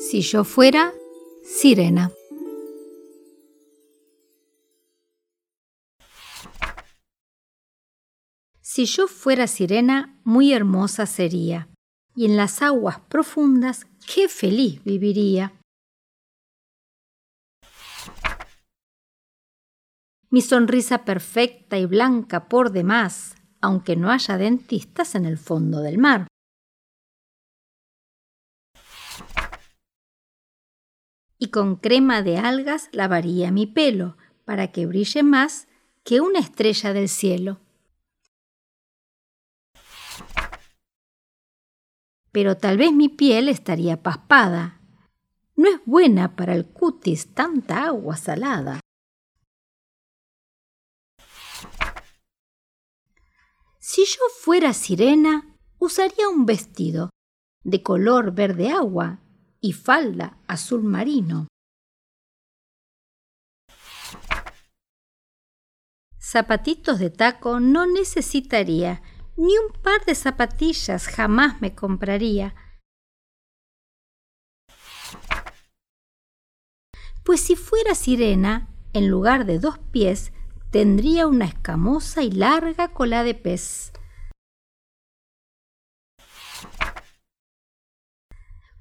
Si yo fuera sirena. Si yo fuera sirena, muy hermosa sería, y en las aguas profundas qué feliz viviría. Mi sonrisa perfecta y blanca por demás, aunque no haya dentistas en el fondo del mar. Y con crema de algas lavaría mi pelo, para que brille más que una estrella del cielo. Pero tal vez mi piel estaría paspada. No es buena para el cutis tanta agua salada. Si yo fuera sirena, usaría un vestido de color verde agua y falda azul marino. Zapatitos de taco no necesitaría, ni un par de zapatillas jamás me compraría. Pues si fuera sirena, en lugar de dos pies, tendría una escamosa y larga cola de pez.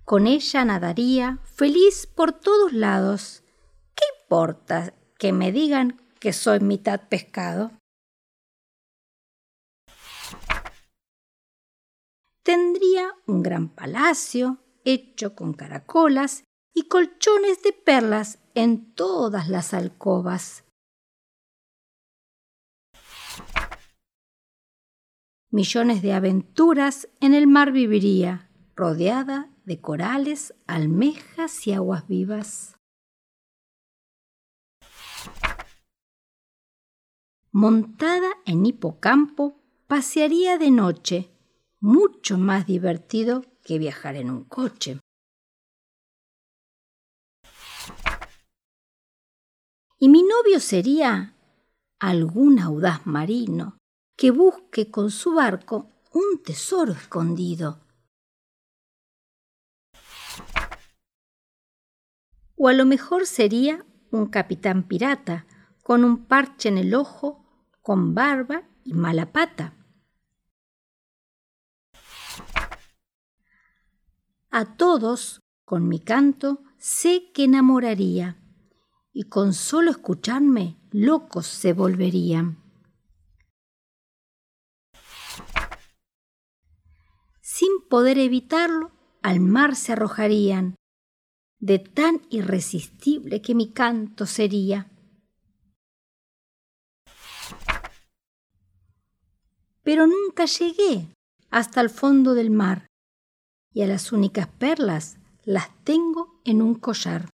Con ella nadaría feliz por todos lados. ¿Qué importa que me digan que soy mitad pescado? Tendría un gran palacio hecho con caracolas y colchones de perlas en todas las alcobas. millones de aventuras en el mar viviría, rodeada de corales, almejas y aguas vivas. Montada en hipocampo, pasearía de noche, mucho más divertido que viajar en un coche. Y mi novio sería algún audaz marino que busque con su barco un tesoro escondido. O a lo mejor sería un capitán pirata con un parche en el ojo, con barba y mala pata. A todos, con mi canto, sé que enamoraría, y con solo escucharme locos se volverían. sin poder evitarlo, al mar se arrojarían, de tan irresistible que mi canto sería. Pero nunca llegué hasta el fondo del mar, y a las únicas perlas las tengo en un collar.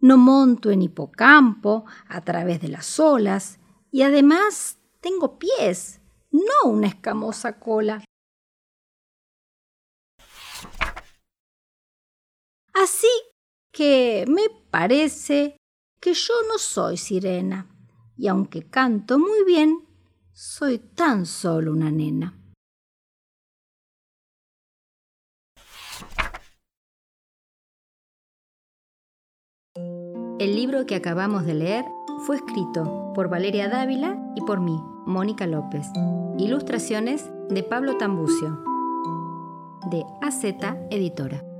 No monto en hipocampo a través de las olas, y además tengo pies, no una escamosa cola. Así que me parece que yo no soy sirena, y aunque canto muy bien, soy tan solo una nena. El libro que acabamos de leer fue escrito por Valeria Dávila y por mí, Mónica López. Ilustraciones de Pablo Tambucio, de AZ Editora.